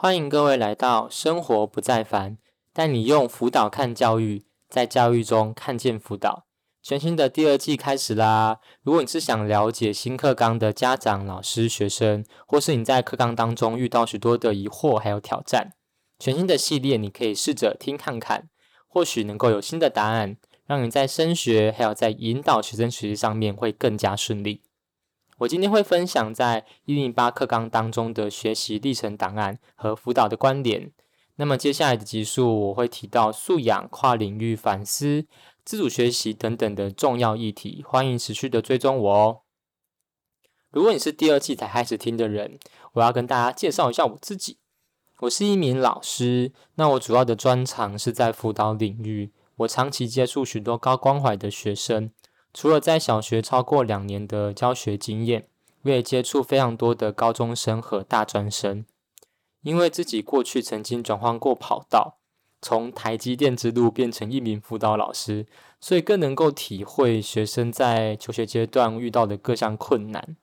欢迎各位来到生活不再烦，带你用辅导看教育，在教育中看见辅导。全新的第二季开始啦！如果你是想了解新课纲的家长、老师、学生，或是你在课纲当中遇到许多的疑惑还有挑战，全新的系列你可以试着听看看，或许能够有新的答案，让你在升学还有在引导学生学习上面会更加顺利。我今天会分享在一零八课纲当中的学习历程档案和辅导的关联。那么接下来的集数我会提到素养、跨领域反思、自主学习等等的重要议题，欢迎持续的追踪我哦。如果你是第二季才开始听的人，我要跟大家介绍一下我自己。我是一名老师，那我主要的专长是在辅导领域，我长期接触许多高关怀的学生。除了在小学超过两年的教学经验，我也接触非常多的高中生和大专生。因为自己过去曾经转换过跑道，从台积电之路变成一名辅导老师，所以更能够体会学生在求学阶段遇到的各项困难。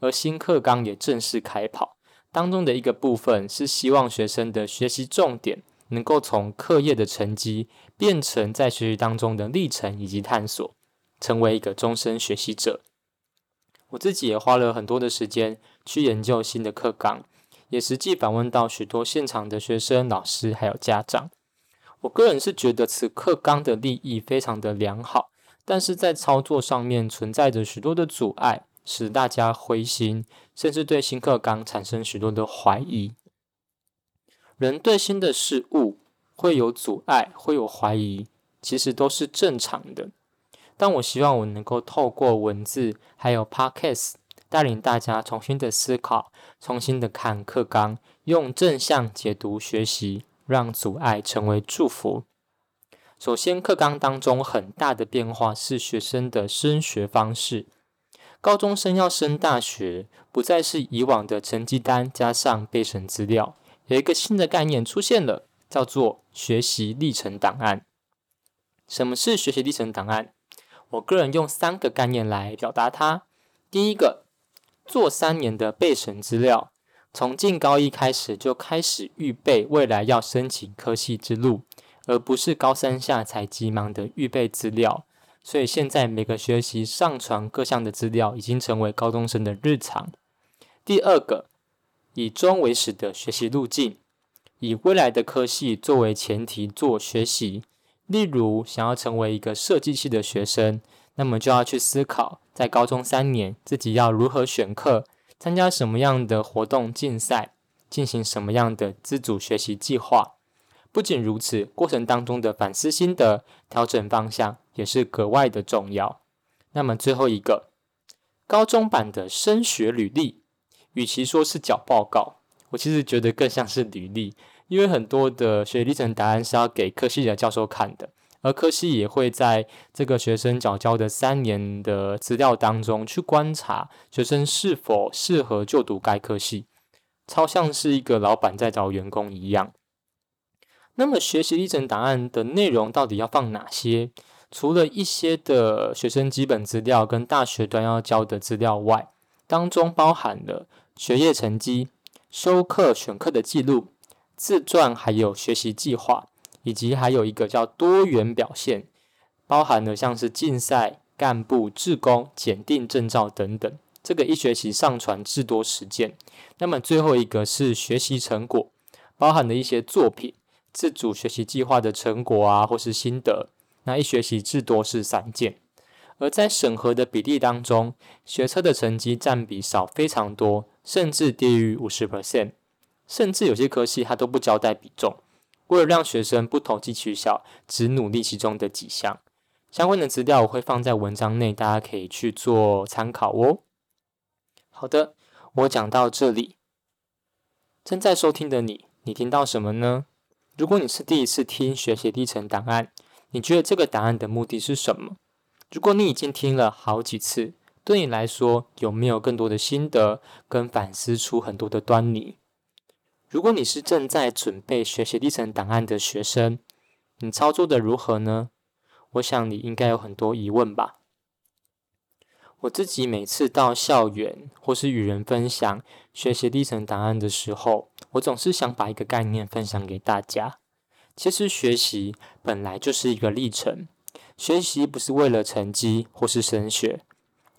而新课纲也正式开跑，当中的一个部分是希望学生的学习重点能够从课业的成绩变成在学习当中的历程以及探索。成为一个终身学习者，我自己也花了很多的时间去研究新的课纲，也实际访问到许多现场的学生、老师还有家长。我个人是觉得此课纲的立意非常的良好，但是在操作上面存在着许多的阻碍，使大家灰心，甚至对新课纲产生许多的怀疑。人对新的事物会有阻碍，会有怀疑，其实都是正常的。但我希望我能够透过文字还有 Podcast 带领大家重新的思考，重新的看课纲，用正向解读学习，让阻碍成为祝福。首先，课纲当中很大的变化是学生的升学方式。高中生要升大学，不再是以往的成绩单加上备审资料，有一个新的概念出现了，叫做学习历程档案。什么是学习历程档案？我个人用三个概念来表达它。第一个，做三年的备审资料，从进高一开始就开始预备未来要申请科系之路，而不是高三下才急忙的预备资料。所以现在每个学期上传各项的资料，已经成为高中生的日常。第二个，以终为始的学习路径，以未来的科系作为前提做学习。例如，想要成为一个设计系的学生，那么就要去思考，在高中三年自己要如何选课，参加什么样的活动竞赛，进行什么样的自主学习计划。不仅如此，过程当中的反思心得、调整方向也是格外的重要。那么最后一个，高中版的升学履历，与其说是缴报告，我其实觉得更像是履历。因为很多的学历程档案是要给科系的教授看的，而科系也会在这个学生缴交的三年的资料当中去观察学生是否适合就读该科系，超像是一个老板在找员工一样。那么学习历程档案的内容到底要放哪些？除了一些的学生基本资料跟大学端要交的资料外，当中包含了学业成绩、修课选课的记录。自传，还有学习计划，以及还有一个叫多元表现，包含了像是竞赛、干部、志工、检定证照等等。这个一学期上传至多十件。那么最后一个是学习成果，包含了一些作品、自主学习计划的成果啊，或是心得。那一学期至多是三件。而在审核的比例当中，学测的成绩占比少非常多，甚至低于五十 percent。甚至有些科系他都不交代比重，为了让学生不投机取巧，只努力其中的几项。相关的资料我会放在文章内，大家可以去做参考哦。好的，我讲到这里，正在收听的你，你听到什么呢？如果你是第一次听学习历程档案，你觉得这个档案的目的是什么？如果你已经听了好几次，对你来说有没有更多的心得跟反思出很多的端倪？如果你是正在准备学习历程档案的学生，你操作的如何呢？我想你应该有很多疑问吧。我自己每次到校园或是与人分享学习历程档案的时候，我总是想把一个概念分享给大家。其实学习本来就是一个历程，学习不是为了成绩或是升学，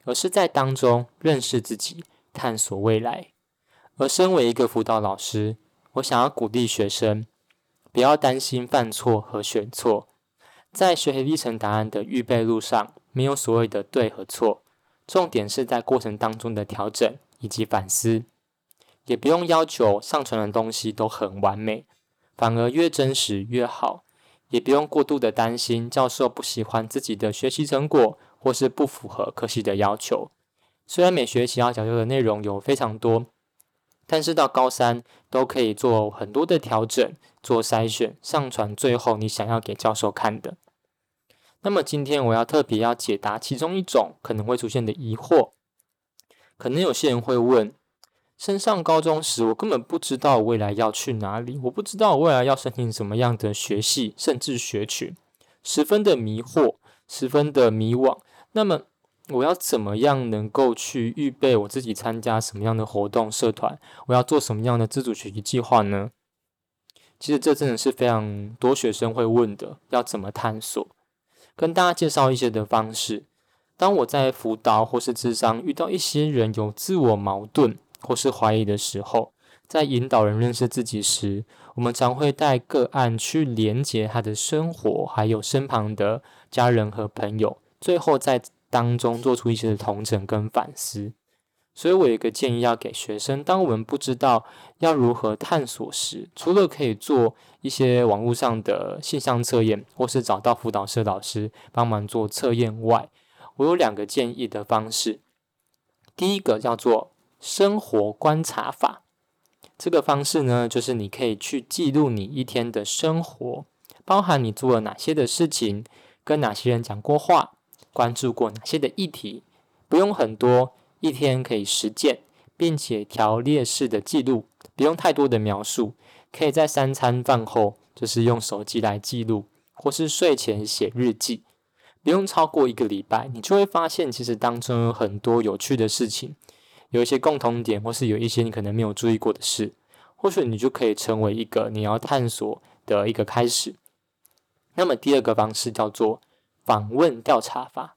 而是在当中认识自己，探索未来。而身为一个辅导老师，我想要鼓励学生，不要担心犯错和选错，在学习历程答案的预备路上，没有所谓的对和错。重点是在过程当中的调整以及反思，也不用要求上传的东西都很完美，反而越真实越好。也不用过度的担心教授不喜欢自己的学习成果，或是不符合科系的要求。虽然每学期要讲究的内容有非常多，但是到高三都可以做很多的调整、做筛选、上传最后你想要给教授看的。那么今天我要特别要解答其中一种可能会出现的疑惑，可能有些人会问：升上高中时，我根本不知道未来要去哪里，我不知道未来要申请什么样的学系，甚至学群，十分的迷惑，十分的迷惘。那么我要怎么样能够去预备我自己参加什么样的活动、社团？我要做什么样的自主学习计划呢？其实这真的是非常多学生会问的，要怎么探索？跟大家介绍一些的方式。当我在辅导或是智商遇到一些人有自我矛盾或是怀疑的时候，在引导人认识自己时，我们常会带个案去连接他的生活，还有身旁的家人和朋友，最后在当中做出一些的同整跟反思。所以我有一个建议要给学生：当我们不知道要如何探索时，除了可以做一些网络上的现象测验，或是找到辅导社老师帮忙做测验外，我有两个建议的方式。第一个叫做生活观察法，这个方式呢，就是你可以去记录你一天的生活，包含你做了哪些的事情，跟哪些人讲过话，关注过哪些的议题，不用很多。一天可以实践，并且条列式的记录，不用太多的描述。可以在三餐饭后，就是用手机来记录，或是睡前写日记，不用超过一个礼拜，你就会发现，其实当中有很多有趣的事情，有一些共同点，或是有一些你可能没有注意过的事，或许你就可以成为一个你要探索的一个开始。那么第二个方式叫做访问调查法。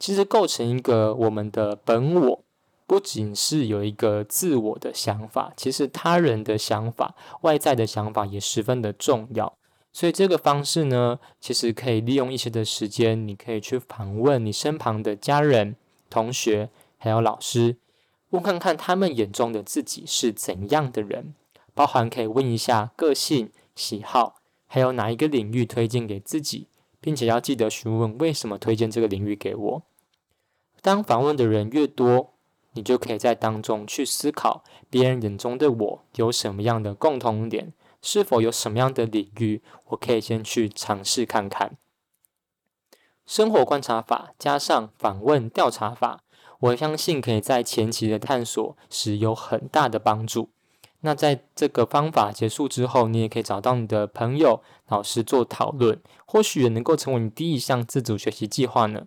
其实构成一个我们的本我，不仅是有一个自我的想法，其实他人的想法、外在的想法也十分的重要。所以这个方式呢，其实可以利用一些的时间，你可以去访问你身旁的家人、同学，还有老师，问看看他们眼中的自己是怎样的人，包含可以问一下个性、喜好，还有哪一个领域推荐给自己，并且要记得询问为什么推荐这个领域给我。当访问的人越多，你就可以在当中去思考别人眼中的我有什么样的共同点，是否有什么样的领域我可以先去尝试看看。生活观察法加上访问调查法，我相信可以在前期的探索时有很大的帮助。那在这个方法结束之后，你也可以找到你的朋友、老师做讨论，或许也能够成为你第一项自主学习计划呢。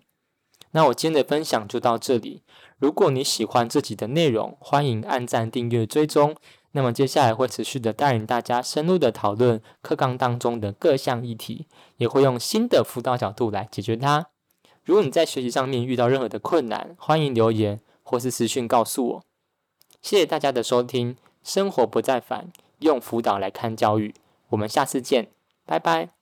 那我今天的分享就到这里。如果你喜欢这集的内容，欢迎按赞、订阅、追踪。那么接下来会持续的带领大家深入的讨论课纲当中的各项议题，也会用新的辅导角度来解决它。如果你在学习上面遇到任何的困难，欢迎留言或是私讯告诉我。谢谢大家的收听，生活不再烦，用辅导来看教育。我们下次见，拜拜。